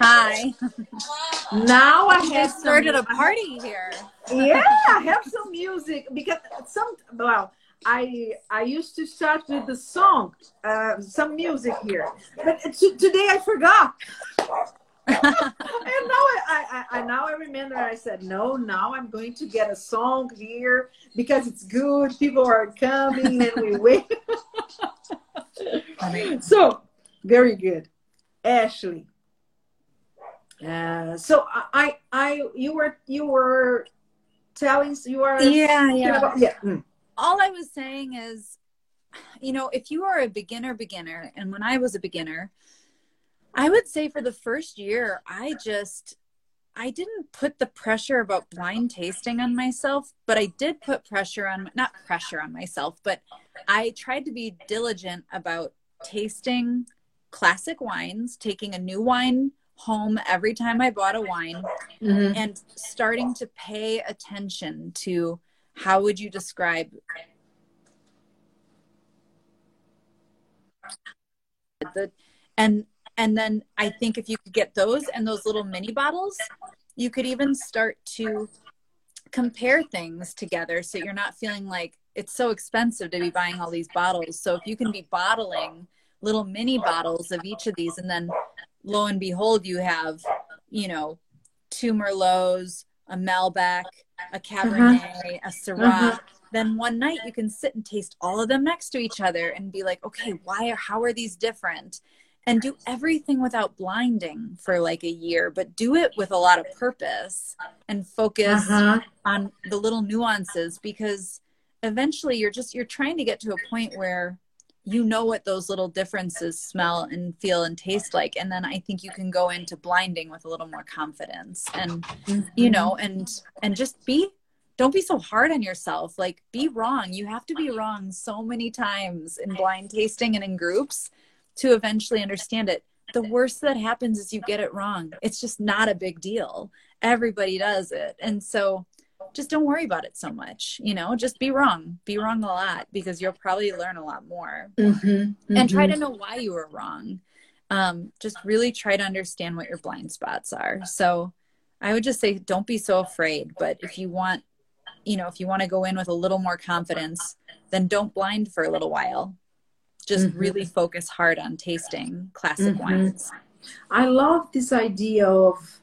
Hi. Now I have started some, a party here. Yeah, I have some music because some well, I I used to start with the song, uh, some music here, but today I forgot. and now I, I, I now I remember I said no now I'm going to get a song here because it's good people are coming and we wait so very good Ashley uh, so I I you were you were telling you were Yeah, yeah. about- yeah mm. All I was saying is, you know, if you are a beginner, beginner, and when I was a beginner, I would say for the first year, I just, I didn't put the pressure about blind tasting on myself, but I did put pressure on, not pressure on myself, but I tried to be diligent about tasting classic wines, taking a new wine home every time I bought a wine Mhm. and starting to pay attention to how would you describe the and and then I think if you could get those and those little mini bottles, you could even start to compare things together so you're not feeling like it's so expensive to be buying all these bottles. So if you can be bottling little mini bottles of each of these and then lo and behold you have, you know, two Merlots, a Malbec, a Cabernet, a Syrah. Uh-huh. Then one night you can sit and taste all of them next to each other and be like, okay, why are how are these different? And do everything without blinding for like a year, but do it with a lot of purpose and focus Uh-huh. on the little nuances because eventually you're just you're trying to get to a point where you know what those little differences smell and feel and taste like and then i think you can go into blinding with a little more confidence and you mm-hmm. know and and just be don't be so hard on yourself. Like be wrong. You have to be wrong so many times in blind tasting and in groups to eventually understand it. The worst that happens is you get it wrong. It's just not a big deal. Everybody does it. And so just don't worry about it so much you know just be wrong be wrong a lot because you'll probably learn a lot more Mhm. and try to know why you were wrong. Um, just really try to understand what your blind spots are. So I would just say don't be so afraid. But if you want, you know, if you want to go in with a little more confidence, then don't blind for a little while. Just Mhm. really focus hard on tasting classic Mhm. wines. I love this idea of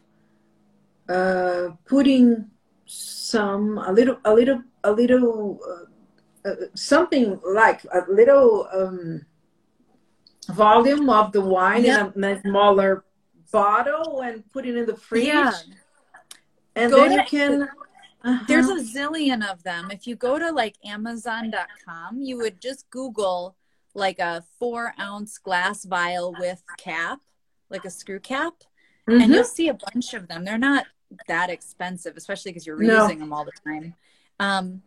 uh, putting some a little a little a little uh, uh, something like a little um, volume of the wine in a, smaller bottle and put it in the fridge, Yeah. and Go then to- you can. Uh-huh. There's a zillion of them. If you go to like Amazon.com, you would just Google like a four ounce glass vial with cap, like a screw cap. and Mhm. you'll see a bunch of them. They're not that expensive, especially because you're No. reusing them all the time. Um,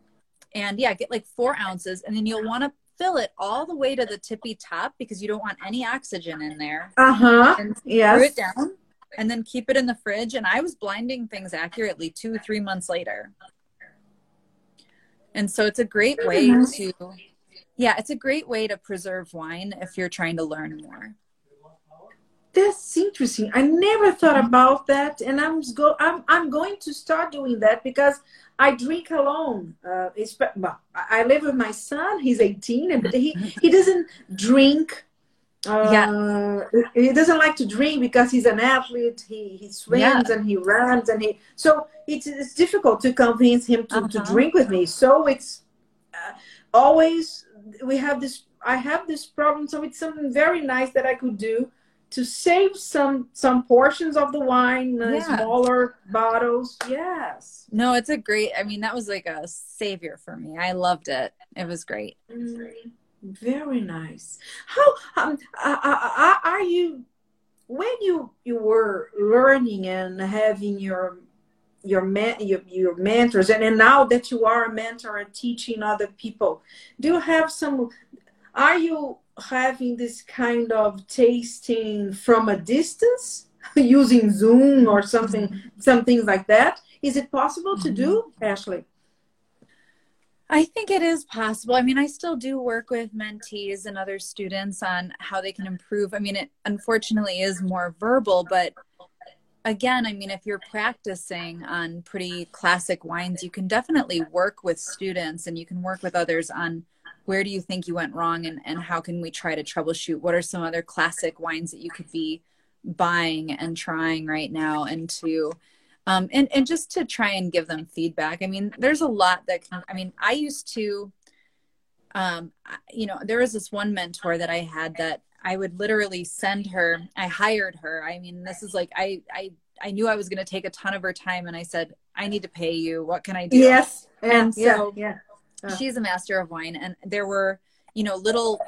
and yeah, get like four ounces, and then you'll want to fill it all the way to the tippy top because you don't want any oxygen in there. Uh-huh. And screw it down, and then keep it in the fridge. And I was blinding things accurately two, three months later. And so it's a great way to, yeah, it's a great way to preserve wine if you're trying to learn more. That's interesting. I never thought about that, and I'm go. I'm I'm going to start doing that because I drink alone. Uh, it's, well, I live with my son. He's 18, and he he doesn't drink. Uh, he doesn't like to drink because he's an athlete. He he swims and he runs and he so it's it's difficult to convince him to, to Uh-huh. drink with me. So it's uh, always we have this. I have this problem. So it's something very nice that I could do to save some some portions of the wine, uh, Yeah. smaller bottles. Yes. No, it's a great. I mean, that was like a savior for me. I loved it. It was great. Mm, very nice. How um, uh, uh, uh, are you when you you were learning and having your your man your, your mentors and, and now that you are a mentor and teaching other people do you have some are you having this kind of tasting from a distance using zoom or something some things like that is it possible to do mm-hmm. ashley I think it is possible. I mean, I still do work with mentees and other students on how they can improve. I mean, it unfortunately is more verbal, but again, I mean, if you're practicing on pretty classic wines, you can definitely work with students and you can work with others on where do you think you went wrong and, and how can we try to troubleshoot? What are some other classic wines that you could be buying and trying right now and to um, and, and just to try and give them feedback. I mean, there's a lot that can, I mean, I used to, um, you know, there was this one mentor that I had that I would literally send her. I hired her. I mean, this is like I I I knew I was going to take a ton of her time, and I said, "I need to pay you. What can I do?" Yes, and so yeah. yeah. She's a master of wine, and there were you know little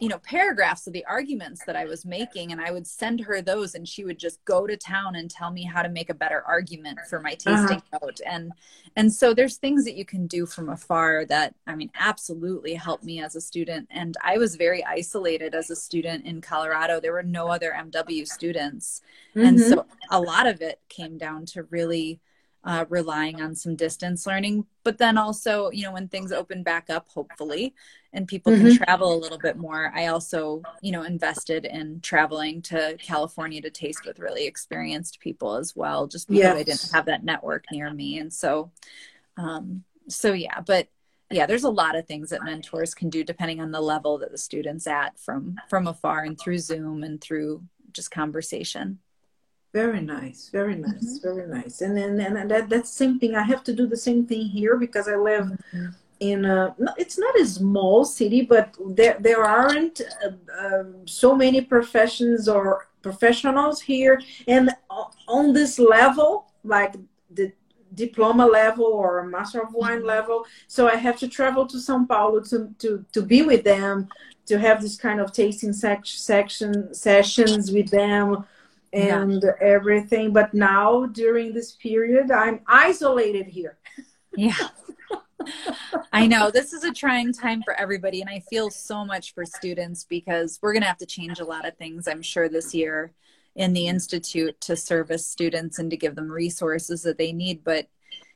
you know paragraphs of the arguments that i was making and i would send her those and she would just go to town and tell me how to make a better argument for my tasting uh-huh. note and and so there's things that you can do from afar that i mean absolutely helped me as a student. And i was very isolated as a student in colorado. There were no other mw students. Mm-hmm. and so a lot of it came down to really uh, relying on some distance learning. But then also, you know, when things open back up, hopefully, and people mm-hmm. can travel a little bit more, I also, you know, invested in traveling to California to taste with really experienced people as well, just because yes. I didn't have that network near me. And so, um, so yeah, but yeah, there's a lot of things that mentors can do depending on the level that the student's at from from afar and through Zoom and through just conversation. Very nice, very nice, mm-hmm. very nice. And then and that that's same thing. I have to do the same thing here because I live mm-hmm. in a. It's not a small city, but there there aren't uh, um, so many professions or professionals here, and on this level, like the diploma level or master of wine mm-hmm. level. So I have to travel to São Paulo to to to be with them, to have this kind of tasting sec- section sessions with them and yeah. everything. But now during this period, I'm isolated here. Yeah. I know this is a trying time for everybody, and I feel so much for students because we're going to have to change a lot of things, I'm sure, this year in the Institute to service students and to give them resources that they need. But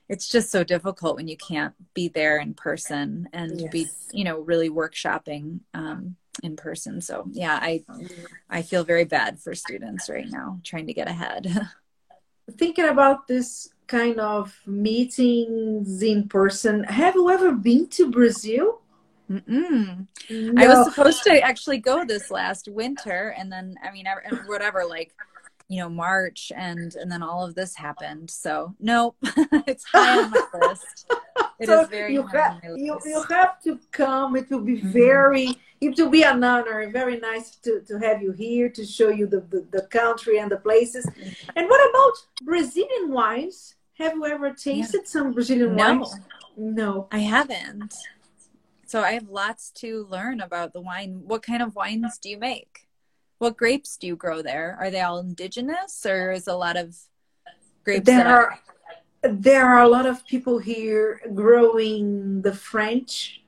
it's just so difficult when you can't be there in person and yes. be, you know, really workshopping um, in person. So yeah, I I feel very bad for students right now trying to get ahead. Thinking about this kind of meetings in person, have you ever been to Brazil? No. I was supposed to actually go this last winter, and then I mean, whatever, like you know March, and and then all of this happened. So nope, it's high on my list. It so is very you, ha- you, you have to come. It will be mm-hmm. very it will be an honor. Very nice to, to have you here to show you the, the, the country and the places. And what about Brazilian wines? Have you ever tasted yeah. some Brazilian no. wines? No, I haven't. So I have lots to learn about the wine. What kind of wines do you make? What grapes do you grow there? Are they all indigenous, or is a lot of grapes? There are there are a lot of people here growing the French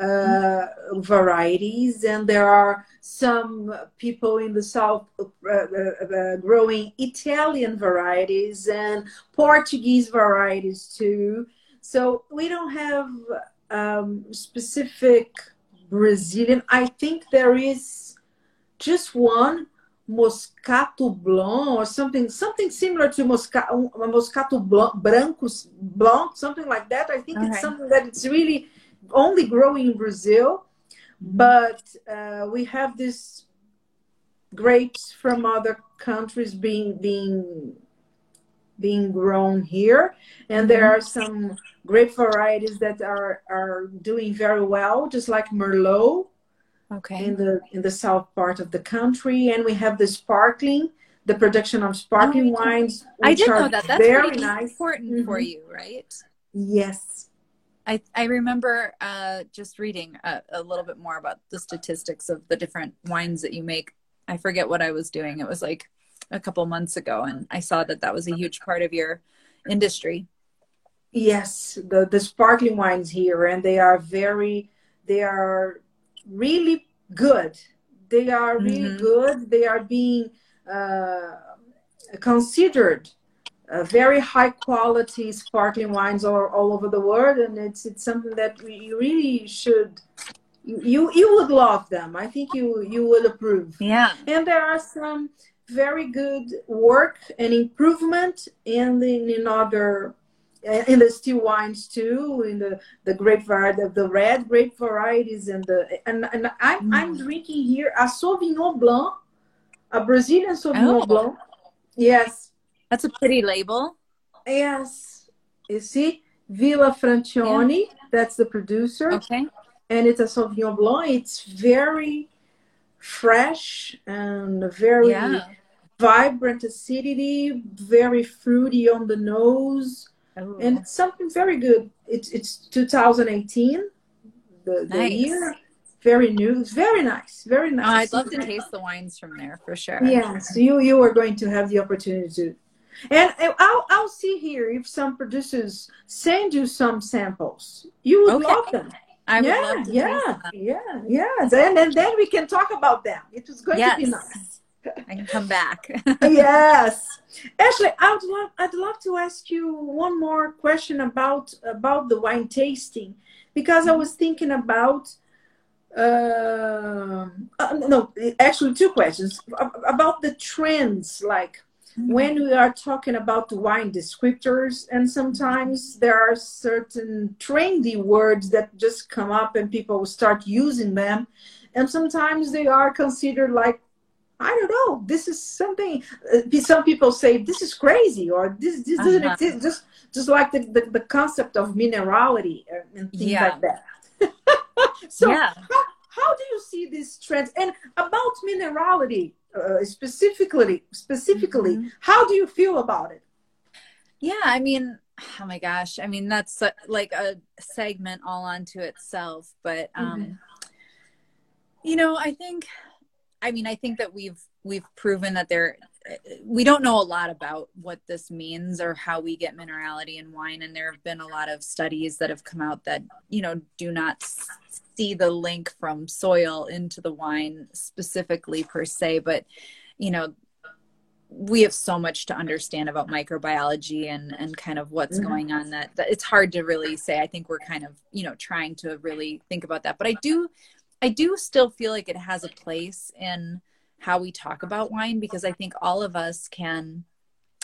uh, varieties, and there are some people in the south uh, uh, uh, growing Italian varieties and Portuguese varieties too. So we don't have um, specific Brazilian. I think there is just one Moscato Blanc or something, something similar to Moscato, Moscato Blanc, Brancos Blanc, something like that. I think okay. it's something that it's really only growing in Brazil, but uh, we have these grapes from other countries being being being grown here, and there are some grape varieties that are are doing very well, just like Merlot. Okay. In the in the south part of the country, and we have the sparkling, the production of sparkling oh, wines. I did know that. That's very nice. important mm-hmm. for you, right? Yes, I, I remember uh, just reading a, a, little bit more about the statistics of the different wines that you make. I forget what I was doing. It was like a couple months ago, and I saw that that was a huge part of your industry. Yes, the the sparkling wines here, and they are very, they are really good. They are really mm-hmm. good. They are being uh, considered uh, very high quality sparkling wines all, all over the world and it's it's something that we really should you you would love them i think you you would approve yeah and there are some very good work and improvement in the in other in the still wines too, in the the grape variety, the red grape varieties, and the and and I'm mm. I'm drinking here a Sauvignon Blanc, a Brazilian Sauvignon oh. Blanc. Yes, that's a pretty label. Yes, you see, Villa Francioni. Yeah. That's the producer. Okay, and it's a Sauvignon Blanc. It's very fresh and very yeah. vibrant acidity, very fruity on the nose, Ooh. and it's something very good. It's it's 2018, the, the nice. year. Very new, It's very nice, very nice. Oh, I'd love to taste the wines from there for sure. Yes, you you are going to have the opportunity to, and I'll I'll see here if some producers send you some samples. You would okay. love them. I yeah, yeah, yeah, yeah. And, and then we can talk about them. It was going yes. to be nice. I can come back. yes, Ashley, I'd love I'd love to ask you one more question about about the wine tasting because I was thinking about uh, uh, no, actually two questions about the trends like Mm-hmm. when we are talking about the wine descriptors and sometimes there are certain trendy words that just come up and people start using them and sometimes they are considered like i don't know this is something uh, some people say this is crazy or this, this doesn't uh-huh. exist just just like the, the, the, concept of minerality and things yeah. like that so yeah. how, how do you see these trends and about minerality uh, specifically specifically mm-hmm. how do you feel about it yeah i mean oh my gosh i mean that's a, like a segment all onto itself but um mm-hmm. you know i think i mean i think that we've we've proven that there we don't know a lot about what this means or how we get minerality in wine. And there have been a lot of studies that have come out that you know do not see the link from soil into the wine specifically per se. But you know we have so much to understand about microbiology and and kind of what's mm-hmm. going on that, that it's hard to really say. I think we're kind of you know trying to really think about that. But i do i do still feel like it has a place in how we talk about wine because I think all of us can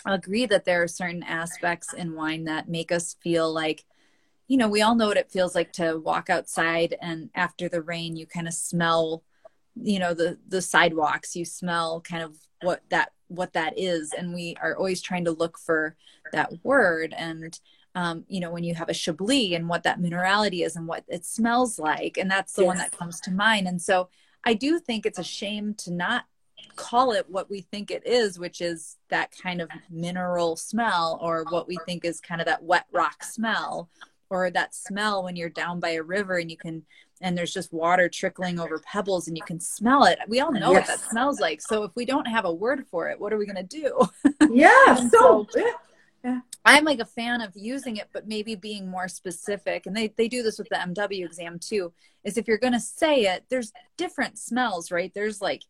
agree that there are certain aspects in wine that make us feel like you know we all know what it feels like to walk outside and after the rain you kind of smell you know the the sidewalks you smell kind of what that what that is. And we are always trying to look for that word. And um, you know when you have a chablis and what that minerality is and what it smells like and that's the yes. one that comes to mind and so I do think it's a shame to not call it what we think it is, which is that kind of mineral smell, or what we think is kind of that wet rock smell, or that smell when you're down by a river and you can, and there's just water trickling over pebbles and you can smell it. We all know yes. what that smells like. So if we don't have a word for it, what are we going to do? Yeah. so, so yeah. I'm like a fan of using it, but maybe being more specific. And they, they do this with the MW exam too, is if you're going to say it, there's different smells, right? There's like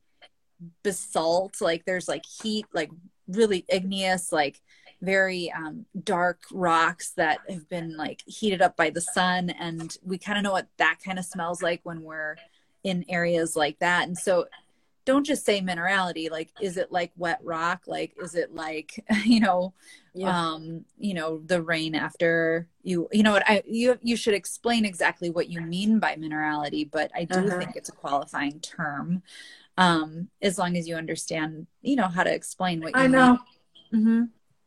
basalt, like there's like heat, like really igneous, like very um, dark rocks that have been like heated up by the sun. And we kind of know what that kind of smells like when we're in areas like that. And so don't just say minerality like is it like wet rock like is it like you know yeah. um you know the rain after you you know what i you you should explain exactly what you mean by minerality but i do uh-huh. think it's a qualifying term um as long as you understand you know how to explain what you i know mm-hmm.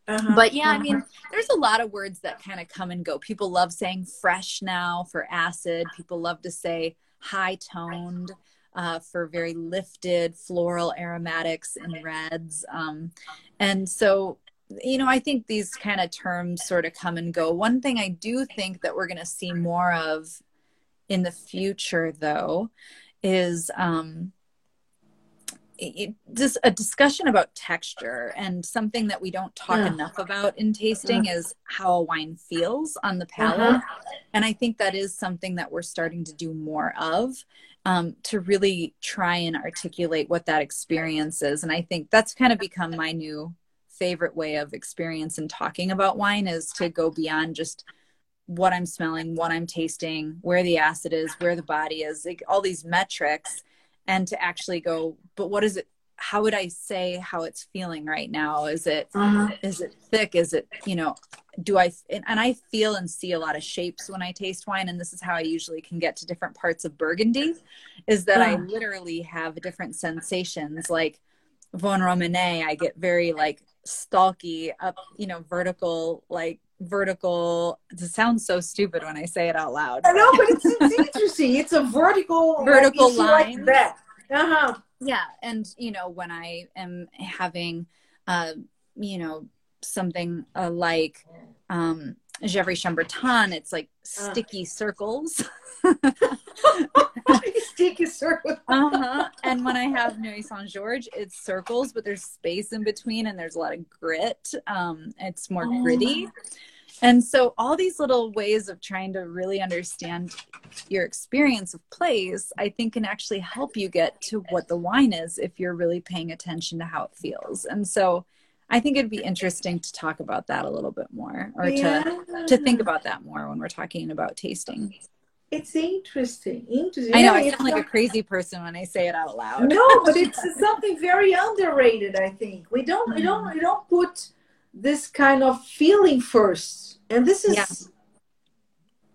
uh-huh. But yeah, uh-huh. I mean, there's a lot of words that kind of come and go. People love saying fresh now for acid. People love to say high toned uh, for very lifted floral aromatics and reds. Um, and so, you know, I think these kind of terms sort of come and go. One thing I do think that we're going to see more of in the future, though, is um, it, just a discussion about texture and something that we don't talk yeah. enough about in tasting yeah. is how a wine feels on the palate uh-huh. and i think that is something that we're starting to do more of um, to really try and articulate what that experience is and i think that's kind of become my new favorite way of experience and talking about wine is to go beyond just what i'm smelling what i'm tasting where the acid is where the body is like all these metrics and to actually go but what is it how would I say how it's feeling right now? Is it Uh-huh. is it thick? Is it you know? Do I and, and I feel and see a lot of shapes when I taste wine, and this is how I usually can get to different parts of Burgundy, is that I Uh. literally have different sensations. Like Vosne-Romanée, I get very like stalky up, you know, vertical like vertical. It sounds so stupid when I say it out loud. I know, but it's, it's interesting. It's a vertical, Vertical like, see like that. Uh huh. yeah and you know when i am having uh you know something uh, like um Gevrey Chambertin, it's like Uh. sticky circles. Sticky circle. uh-huh. And when I have Nuits-Saint-Georges, it's circles, but there's space in between and there's a lot of grit. Um, it's more Oh. gritty. And so all these little ways of trying to really understand your experience of place, I think can actually help you get to what the wine is if you're really paying attention to how it feels. And so I think it'd be interesting to talk about that a little bit more or to to think about that more when we're talking about tasting. It's interesting. Interesting. I know Yeah, I sound like not- a crazy person when I say it out loud. no, but it's something very underrated. I think we don't we don't we don't put this kind of feeling first, and this is Yeah.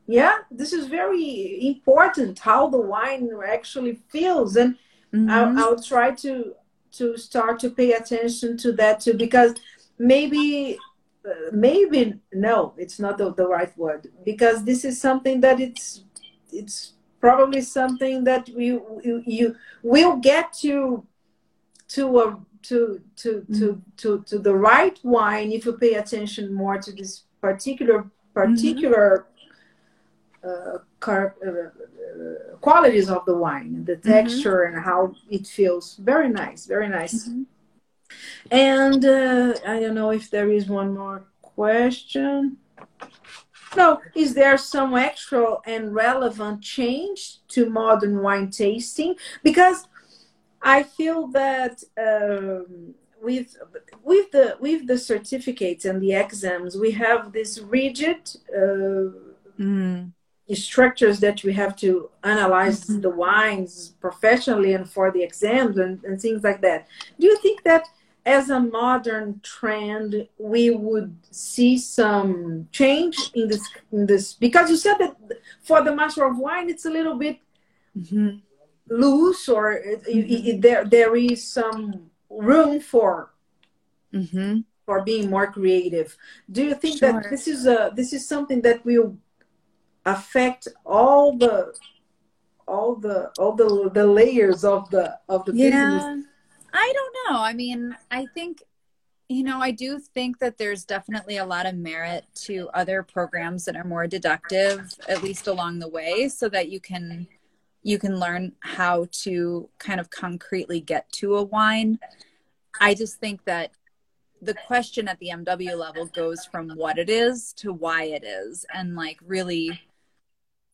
yeah, this is very important how the wine actually feels, and Mhm. I'll, I'll try to to start to pay attention to that too because maybe uh, maybe no it's not the, the right word because this is something that it's it's probably something that we you, you will get to to a to to to to to the right wine if you pay attention more to this particular particular uh, uh, qualities of the wine, the texture and how it feels. Very nice, very nice. Mhm. And uh, I don't know if there is one more question. No, is there some actual and relevant change to modern wine tasting? Because I feel that um, with with the with the certificates and the exams, we have this rigid. Uh, Mm. Structures that we have to analyze Mhm. the wines professionally and for the exams and, and things like that. Do you think that as a modern trend we would see some change in this in this because you said that for the master of wine it's a little bit Mhm. loose or it, it, it- there there is some room for Mhm. for being more creative. Do you think Sure. that this is a this is something that will affect all the all the all the the layers of the of the business? Yeah. I don't know. I mean, I think, you know, I do think that there's definitely a lot of merit to other programs that are more deductive, at least along the way, so that you can you can learn how to kind of concretely get to a wine. I just think that the question at the MW level goes from what it is to why it is and like really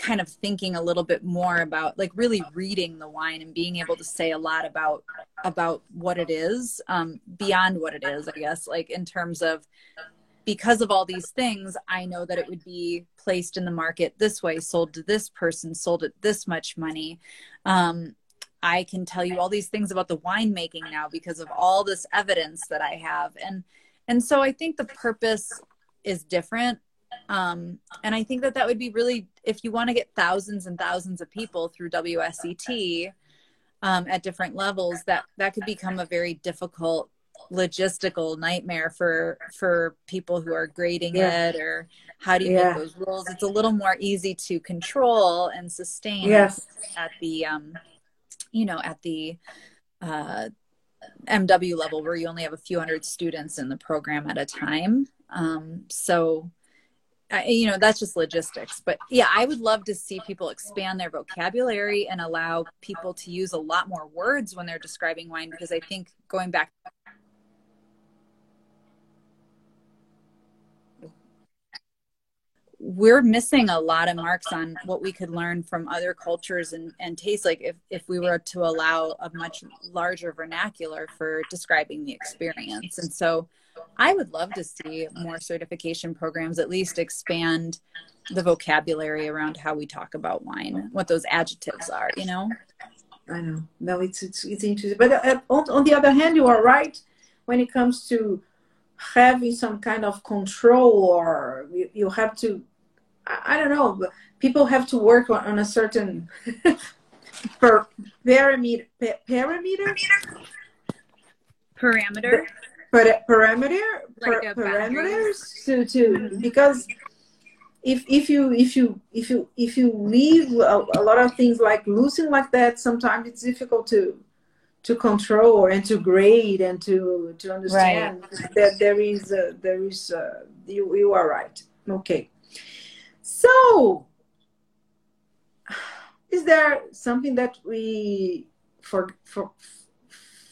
kind of thinking a little bit more about like really reading the wine and being able to say a lot about about what it is um beyond what it is i guess like in terms of because of all these things i know that it would be placed in the market this way sold to this person sold at this much money. Um i can tell you all these things about the winemaking now because of all this evidence that i have. And and so i think the purpose is different um, and I think that that would be really, if you want to get thousands and thousands of people through WSET um, at different levels, that that could become a very difficult logistical nightmare for for people who are grading Yeah. it or how do you Yeah. make those rules it's a little more easy to control and sustain Yes. at the um you know at the uh mw level where you only have a few hundred students in the program at a time um so I, you know that's just logistics. But yeah i would love to see people expand their vocabulary and allow people to use a lot more words when they're describing wine because i think going back we're missing a lot of marks on what we could learn from other cultures and, and taste like if, if we were to allow a much larger vernacular for describing the experience. And so i would love to see more certification programs at least expand the vocabulary around how we talk about wine what those adjectives are you know I know. No, it's it's, it's interesting. But uh, on, on the other hand, you are right when it comes to having some kind of control, or you, you have to. I, I, don't know. People have to work on, on a certain per parameter. parameter. Parameter. Per, parameter. Like per, parameters to to because if if you if you if you if you leave a, a, lot of things like losing like that sometimes it's difficult to to control or integrate and to to understand right. that there is a, there is a, you you are right okay so is there something that we for, for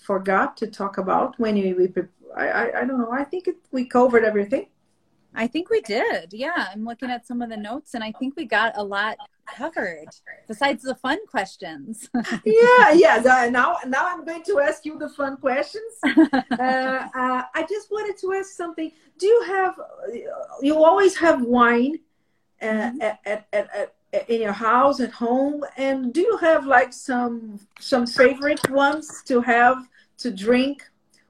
forgot to talk about when we, we I, I, I don't know i think it, we covered everything I think we did. Yeah, I'm looking at some of the notes, and I think we got a lot covered. Besides the fun questions. yeah, yeah. Now, now I'm going to ask you the fun questions. uh, uh, I just wanted to ask something. Do you have? You always have wine uh, mm-hmm. at, at, at, at, in your house at home, and do you have like some some favorite ones to have to drink?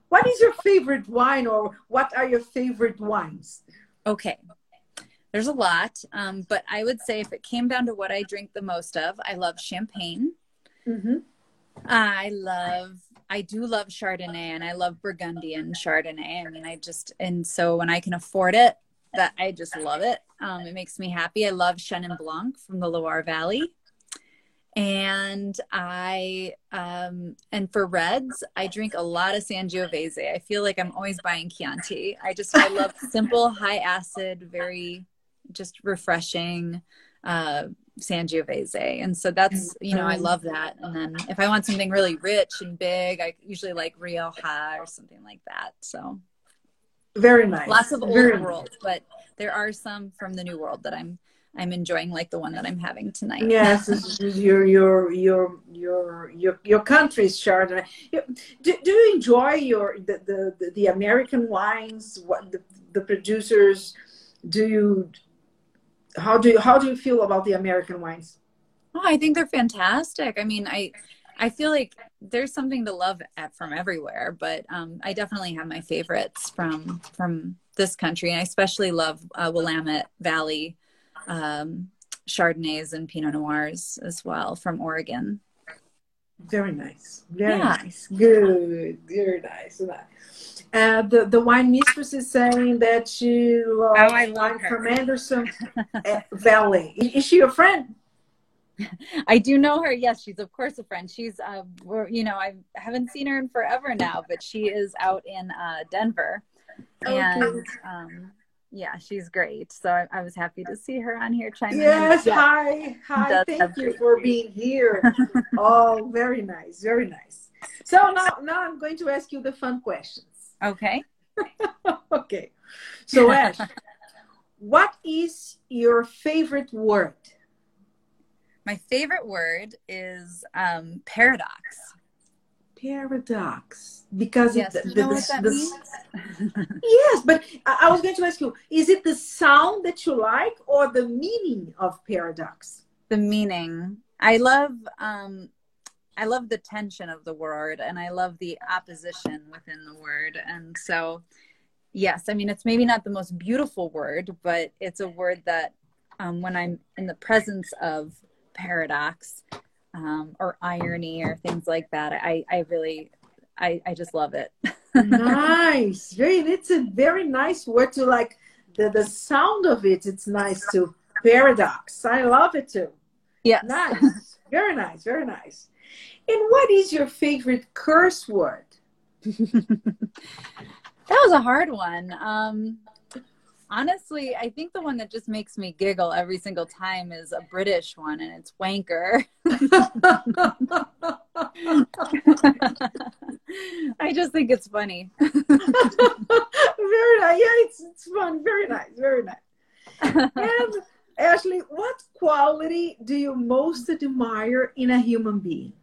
What is your favorite wine, or what are your favorite wines? Okay. There's a lot, um, but I would say if it came down to what I drink the most of, I love champagne. Mm-hmm. I love, I do love Chardonnay, and I love Burgundian Chardonnay. I mean, I just, and so when I can afford it, that I just love it. Um, it makes me happy. I love Chenin Blanc from the Loire Valley and I um and for reds, I drink a lot of Sangiovese. I feel like I'm always buying Chianti. I just I love simple, high acid, very just refreshing uh Sangiovese. And so that's you know, I love that. And then if I want something really rich and big, I usually like Rioja or something like that. So very nice. Lots of old very world, nice. but there are some from the new world that I'm I'm enjoying like the one that I'm having tonight. Yes, your your your your your your country's Chardonnay. Do, do you enjoy your the, the the American wines? What the, the producers do you? How do you how do you feel about the American wines? Oh, I think they're fantastic. I mean, I I feel like there's something to love at from everywhere, but um, I definitely have my favorites from from this country, and I especially love uh, Willamette Valley um, Chardonnays and Pinot Noirs as well from Oregon. Very nice. Very yeah. nice. Good. Very nice. Uh, the the wine mistress is saying that she loves oh, I love wine her. from Anderson uh, Valley. Is she a friend? I do know her. Yes, she's of course a friend. She's, uh, you know, I haven't seen her in forever now, but she is out in uh, Denver, okay. and um, yeah, she's great. So I, I, was happy to see her on here chiming yes, in. Yes, hi, hi. Thank you for being here. oh, very nice, very nice. So now, now I'm going to ask you the fun questions. Okay. okay. So Ash, what is your favorite word? My favorite word is um, paradox paradox because yes, it, the, the, the, yes but I, was going to ask you is it the sound that you like or the meaning of paradox? The meaning. I love um i love the tension of the word and i love the opposition within the word and so yes i mean it's maybe not the most beautiful word but it's a word that um, when i'm in the presence of paradox um, or irony or things like that. I, I really, I, I just love it. nice. Very, it's a very nice word to like the, the sound of it. It's nice to paradox. I love it too. Yeah. Nice. very nice. Very nice. And what is your favorite curse word? that was a hard one. Um, Honestly, I think the one that just makes me giggle every single time is a British one, and it's wanker. I just think it's funny. very nice. Yeah, it's, it's fun. Very nice. Very nice. And Ashley, what quality do you most admire in a human being?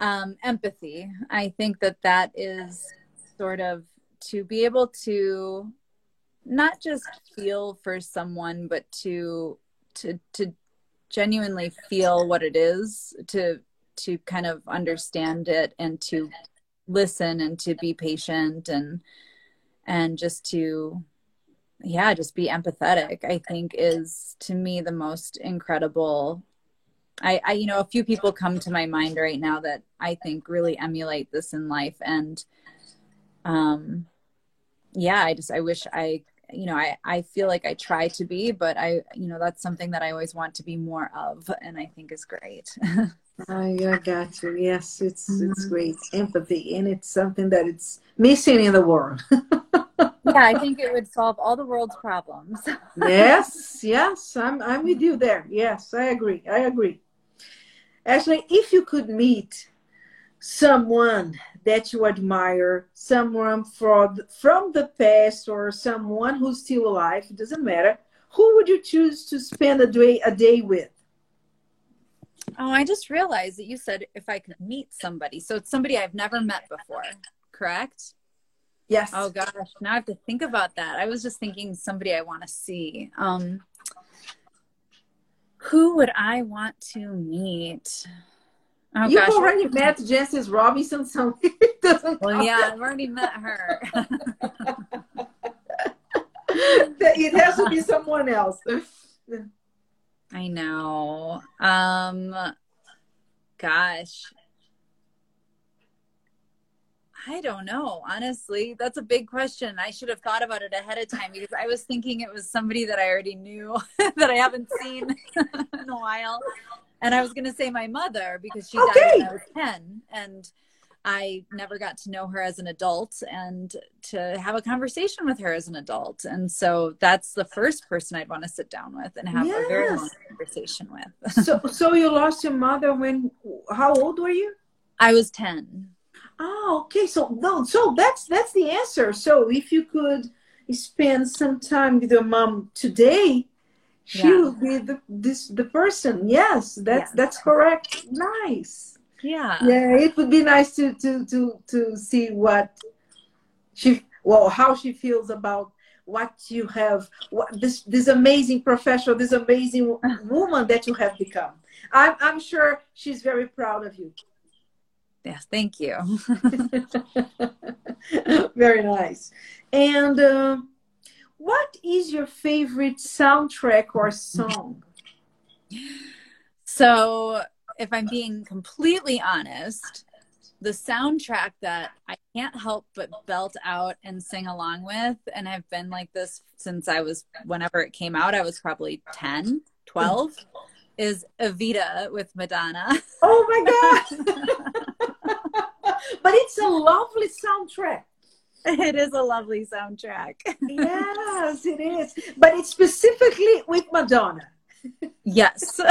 Um, empathy. I think that that is sort of to be able to not just feel for someone but to to to genuinely feel what it is to to kind of understand it and to listen and to be patient and and just to yeah just be empathetic i think is to me the most incredible. I, I you know a few people come to my mind right now that i think really emulate this in life and um yeah i just i wish i you know i i feel like i try to be but i you know that's something that i always want to be more of and i think is great I, I got you. Yes, it's mm-hmm. it's great empathy, and it's something that it's missing in the world. yeah, I think it would solve all the world's problems. yes, yes, I'm I'm with you there. Yes, I agree. I agree. Actually, if you could meet someone that you admire, someone from from the past, or someone who's still alive, it doesn't matter. Who would you choose to spend a day a day with? Oh, I just realized that you said if I could meet somebody. So it's somebody I've never met before, correct? Yes. Oh gosh, now I have to think about that. I was just thinking somebody I want to see. Um who would I want to meet? Oh, You've gosh, already met Jancis Robinson, so it doesn't. Well, yeah, I've already met her. it has to be someone else. I know. Um gosh. I don't know. Honestly, that's a big question. I should have thought about it ahead of time because I was thinking it was somebody that I already knew that I haven't seen in a while. And I was going to say my mother because she okay. died when I was 10 and I never got to know her as an adult and to have a conversation with her as an adult. And so that's the first person I'd want to sit down with and have yes. a very long conversation with. so so you lost your mother when how old were you? I was 10. Oh, okay. So no, so that's that's the answer. So if you could spend some time with your mom today, she yeah. will be the this the person. Yes, that's yeah. that's correct. Nice yeah yeah it would be nice to to to to see what she well how she feels about what you have what this this amazing professional this amazing woman that you have become i'm i'm sure she's very proud of you yes thank you very nice and uh, what is your favorite soundtrack or song so if I'm being completely honest, the soundtrack that I can't help but belt out and sing along with, and I've been like this since I was, whenever it came out, I was probably 10, 12, is Evita with Madonna. Oh my God. but it's a lovely soundtrack. It is a lovely soundtrack. yes, it is. But it's specifically with Madonna. Yes.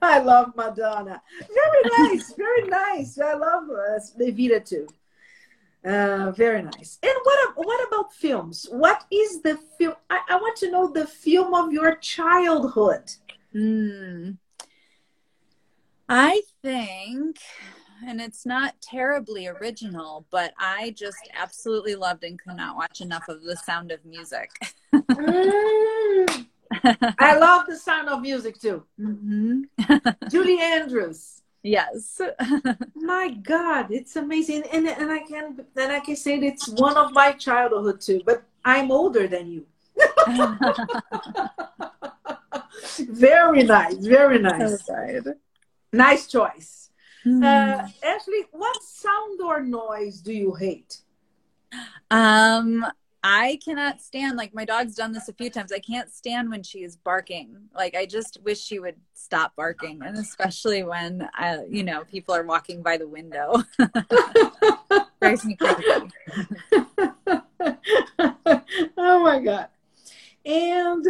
I love Madonna. Very nice, very nice. I love uh, too. Uh, very nice. And what what about films? What is the film? I, I want to know the film of your childhood. Mm. I think, and it's not terribly original, but I just absolutely loved and could not watch enough of The Sound of Music. mm. I love the sound of music too. Mm-hmm. Julie Andrews. Yes. my God, it's amazing, and and I can and I can say it's one of my childhood too. But I'm older than you. very nice, very nice. So nice choice. Mm. Uh, Ashley, what sound or noise do you hate? Um, I cannot stand like my dog's done this a few times. I can't stand when she is barking. Like I just wish she would stop barking, and especially when I, uh, you know people are walking by the window. Drives me crazy. oh my god! And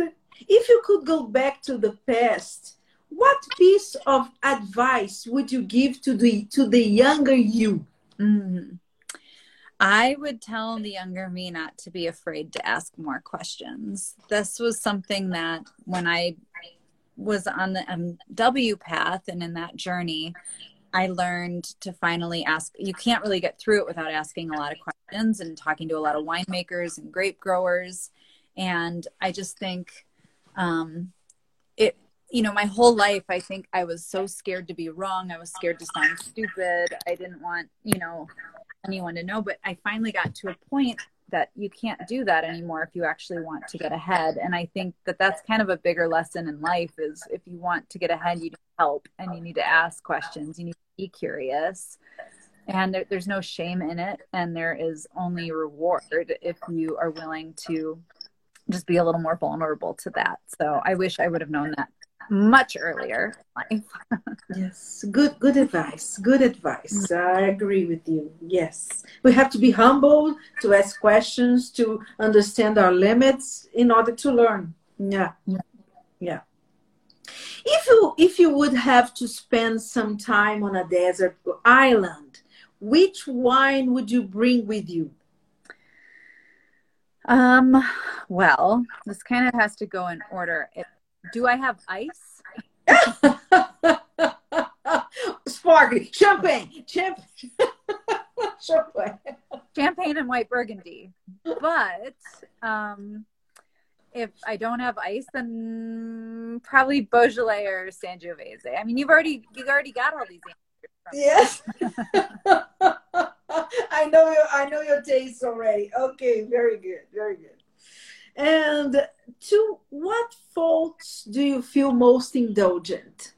if you could go back to the past, what piece of advice would you give to the to the younger you? Mm-hmm. I would tell the younger me not to be afraid to ask more questions. This was something that when I was on the MW path and in that journey, I learned to finally ask. You can't really get through it without asking a lot of questions and talking to a lot of winemakers and grape growers. And I just think um, you know, my whole life, I think I was so scared to be wrong. I was scared to sound stupid. I didn't want, you know, anyone to know. But I finally got to a point that you can't do that anymore if you actually want to get ahead. And I think that that's kind of a bigger lesson in life is if you want to get ahead, you need help and you need to ask questions. You need to be curious. And there, there's no shame in it. And there is only reward if you are willing to just be a little more vulnerable to that. So I wish I would have known that much earlier yes, good good advice. Good advice. I agree with you. Yes. We have to be humble to ask questions, to understand our limits in order to learn. Yeah. Yeah. yeah. If you if you would have to spend some time on a desert island, which wine would you bring with you? Um, well, this kind of has to go in order. It, do I have ice? Sparkly champagne, champagne, champagne, champagne and white burgundy. But um, if I don't have ice, then probably Beaujolais or Sangiovese. I mean, you've already you've already got all these answers. Yes. I know your I know your taste already. Okay, very good, very good. And to what faults do you feel most indulgent?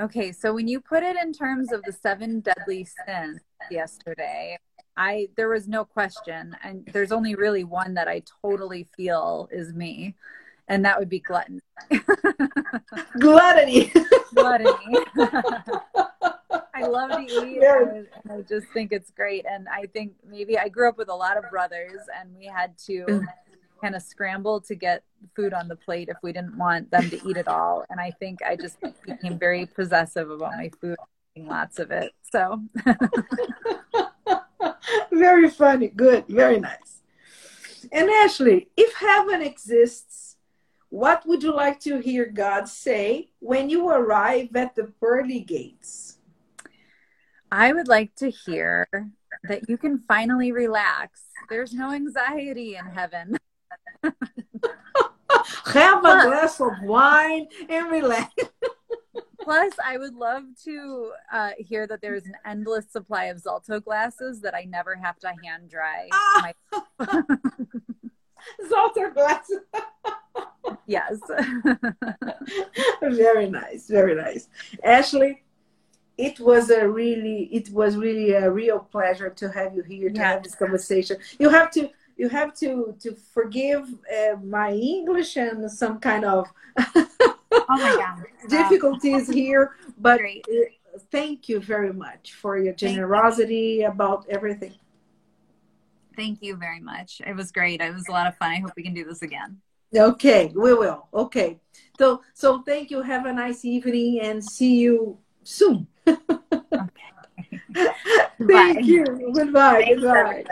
Okay, so when you put it in terms of the seven deadly sins yesterday, I there was no question, and there's only really one that I totally feel is me, and that would be gluttony. gluttony. gluttony. I love to eat, and I just think it's great. And I think maybe I grew up with a lot of brothers, and we had to mm kind of scramble to get food on the plate if we didn't want them to eat it all. And I think I just became very possessive about my food, eating lots of it. So very funny, good, very nice. And Ashley, if heaven exists, what would you like to hear God say when you arrive at the pearly gates? I would like to hear that you can finally relax. There's no anxiety in heaven. Have a glass of wine and relax. Plus, I would love to uh, hear that there's an endless supply of Zalto glasses that I never have to hand dry. Ah! My... Zolto glasses. yes. very nice. Very nice. Ashley, it was a really, it was really a real pleasure to have you here to yeah. have this conversation. You have to you have to to forgive uh, my English and some kind of oh difficulties here. But uh, thank you very much for your generosity you. about everything. Thank you very much. It was great. It was a lot of fun. I hope we can do this again. Okay, we will. Okay. So so thank you. Have a nice evening and see you soon. okay. thank Bye. you. Goodbye. Thanks Goodbye.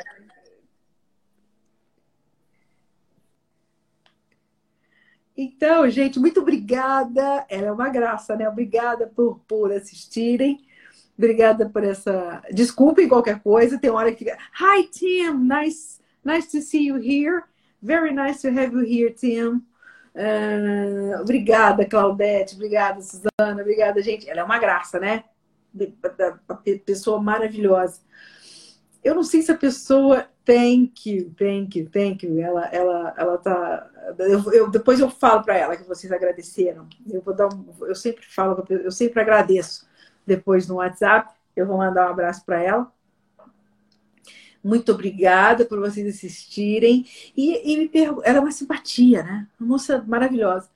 Então, gente, muito obrigada. Ela é uma graça, né? Obrigada por, por assistirem. Obrigada por essa. Desculpem qualquer coisa. Tem hora que. Hi, Tim. Nice, nice to see you here. Very nice to have you here, Tim. Uh, obrigada, Claudete. Obrigada, Suzana. Obrigada, gente. Ela é uma graça, né? Pessoa maravilhosa. Eu não sei se a pessoa Thank you, thank you, thank you. Ela, ela, ela tá. Eu, eu depois eu falo para ela que vocês agradeceram. Eu vou dar um, eu sempre falo, eu sempre agradeço. Depois no WhatsApp, eu vou mandar um abraço para ela. Muito obrigada por vocês assistirem. E, e me pergunto, ela é uma simpatia, né? Uma moça maravilhosa.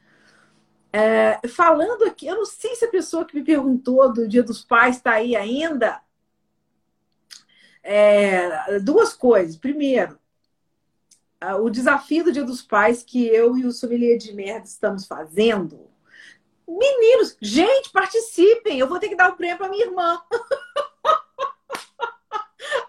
É, falando aqui, eu não sei se a pessoa que me perguntou do Dia dos Pais está aí ainda. É, duas coisas. Primeiro, o desafio do Dia dos Pais que eu e o Sommelier de Merda estamos fazendo. Meninos, gente, participem. Eu vou ter que dar o prêmio para minha irmã.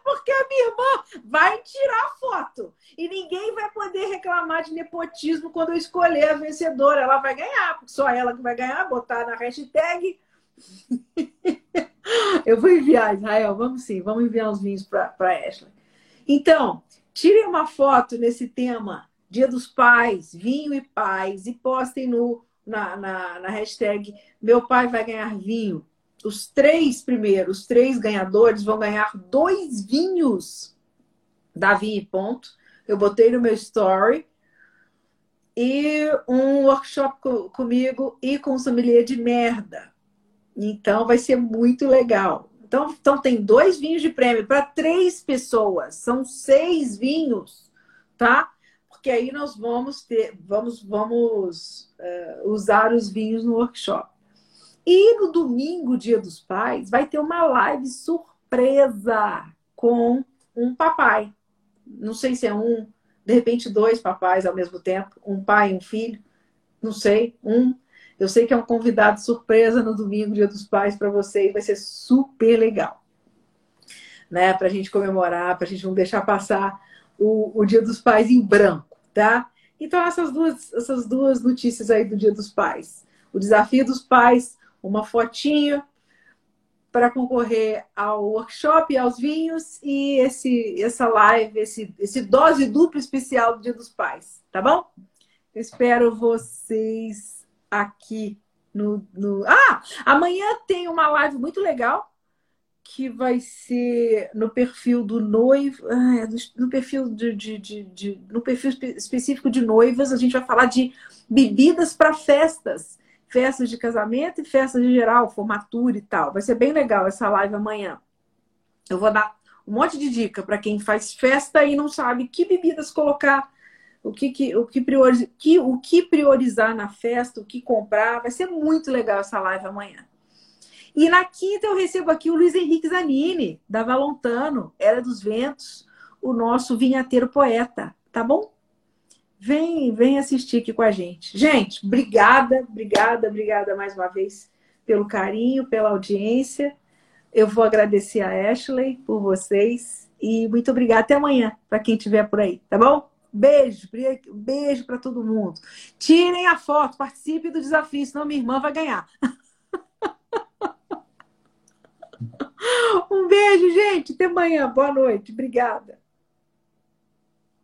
Porque a minha irmã vai tirar foto. E ninguém vai poder reclamar de nepotismo quando eu escolher a vencedora. Ela vai ganhar, porque só ela que vai ganhar, botar na hashtag Eu vou enviar, Israel, vamos sim, vamos enviar os vinhos para Ashley. Então, tirem uma foto nesse tema, Dia dos Pais, vinho e paz, e postem no na, na, na hashtag Meu Pai Vai Ganhar Vinho. Os três primeiros, os três ganhadores vão ganhar dois vinhos da Vinho e Ponto. Eu botei no meu story. E um workshop co comigo e com sommelier de merda. Então vai ser muito legal. Então, então tem dois vinhos de prêmio para três pessoas. São seis vinhos, tá? Porque aí nós vamos ter, vamos, vamos uh, usar os vinhos no workshop. E no domingo, dia dos pais, vai ter uma live surpresa com um papai. Não sei se é um, de repente dois papais ao mesmo tempo, um pai e um filho, não sei, um. Eu sei que é um convidado surpresa no domingo, dia dos pais, para vocês, vai ser super legal. Né? Para a gente comemorar, para a gente não deixar passar o, o dia dos pais em branco, tá? Então, essas duas, essas duas notícias aí do dia dos pais. O desafio dos pais uma fotinho para concorrer ao workshop e aos vinhos e esse essa live, esse, esse dose dupla especial do Dia dos Pais, tá bom? Espero vocês aqui no, no... Ah, amanhã tem uma live muito legal que vai ser no perfil do noivo, no perfil de, de, de, de, no perfil específico de noivas, a gente vai falar de bebidas para festas festas de casamento e festas de geral, formatura e tal. Vai ser bem legal essa live amanhã. Eu vou dar um monte de dica para quem faz festa e não sabe que bebidas colocar, o que, que, o, que priori, que, o que priorizar na festa, o que comprar. Vai ser muito legal essa live amanhã. E na quinta eu recebo aqui o Luiz Henrique Zanini, da Valontano, Era dos Ventos, o nosso vinhateiro poeta, tá bom? Vem, vem assistir aqui com a gente. Gente, obrigada, obrigada, obrigada mais uma vez pelo carinho, pela audiência. Eu vou agradecer a Ashley por vocês e muito obrigada. Até amanhã para quem estiver por aí, tá bom? Beijo, beijo para todo mundo. Tirem a foto, participe do desafio, senão minha irmã vai ganhar. um beijo, gente. Até amanhã. Boa noite. Obrigada.